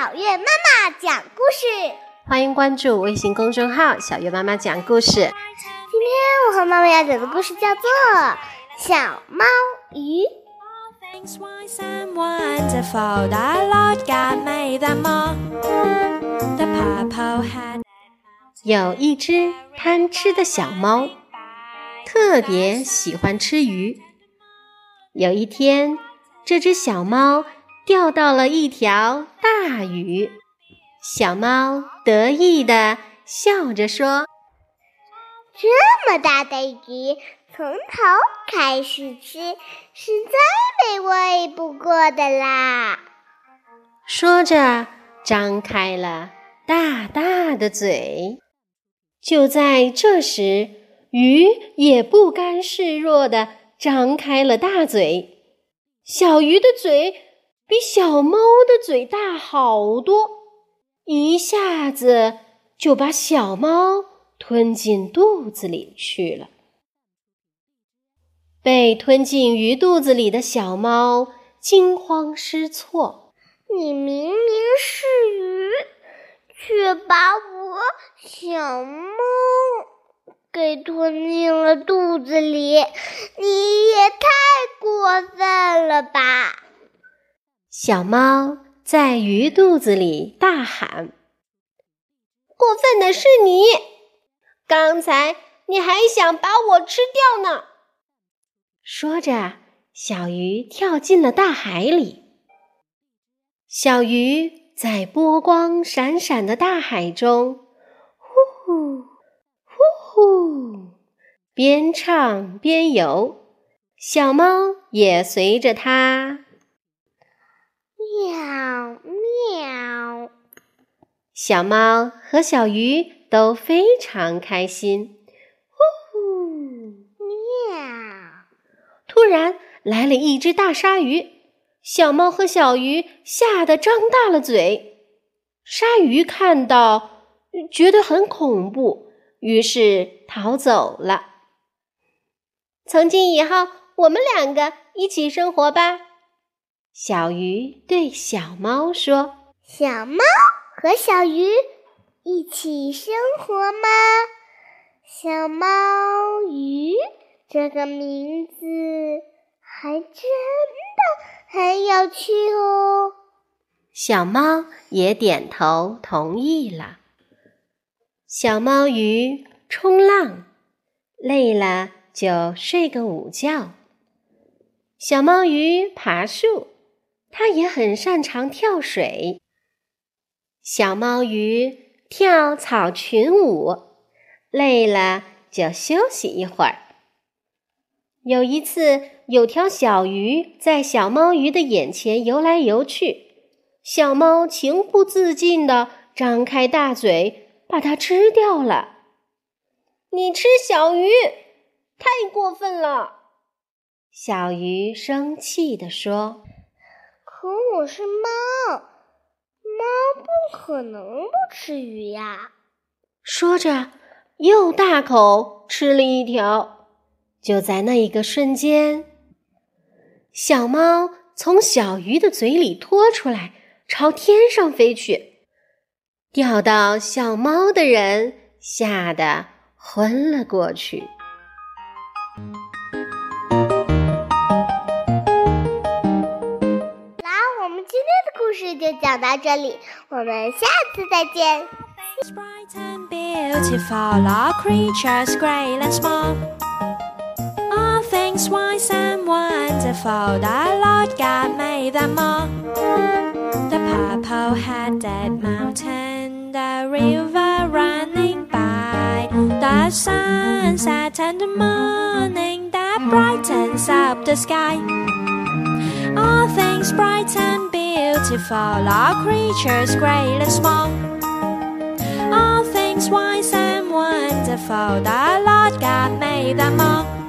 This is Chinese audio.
小月妈妈讲故事，欢迎关注微信公众号“小月妈妈讲故事”。今天我和妈妈要讲的故事叫做《小猫鱼》。有一只贪吃的小猫，特别喜欢吃鱼。有一天，这只小猫。钓到了一条大鱼，小猫得意地笑着说：“这么大的鱼，从头开始吃是再美味不过的啦。”说着，张开了大大的嘴。就在这时，鱼也不甘示弱地张开了大嘴。小鱼的嘴。比小猫的嘴大好多，一下子就把小猫吞进肚子里去了。被吞进鱼肚子里的小猫惊慌失措：“你明明是鱼，却把我小猫给吞进了肚子里，你也太过分了吧！”小猫在鱼肚子里大喊：“过分的是你！刚才你还想把我吃掉呢！”说着，小鱼跳进了大海里。小鱼在波光闪闪的大海中，呼呼呼呼，边唱边游。小猫也随着它。喵喵！小猫和小鱼都非常开心。呼呼！喵！突然来了一只大鲨鱼，小猫和小鱼吓得张大了嘴。鲨鱼看到，觉得很恐怖，于是逃走了。从今以后，我们两个一起生活吧。小鱼对小猫说：“小猫和小鱼一起生活吗？小猫鱼这个名字还真的很有趣哦。”小猫也点头同意了。小猫鱼冲浪，累了就睡个午觉。小猫鱼爬树。它也很擅长跳水。小猫鱼跳草裙舞，累了就休息一会儿。有一次，有条小鱼在小猫鱼的眼前游来游去，小猫情不自禁地张开大嘴，把它吃掉了。你吃小鱼，太过分了！小鱼生气地说。可我是猫，猫不可能不吃鱼呀！说着，又大口吃了一条。就在那一个瞬间，小猫从小鱼的嘴里拖出来，朝天上飞去。钓到小猫的人吓得昏了过去。讲到这里，我们下次再见。Beautiful all creatures great and small. All things wise and wonderful, the Lord God made them all. The purple-headed mountain, the river running by, the sunset and the morning that brightens up the sky. All things bright and beautiful, all creatures great and small. All things wise and wonderful, the Lord God made them all.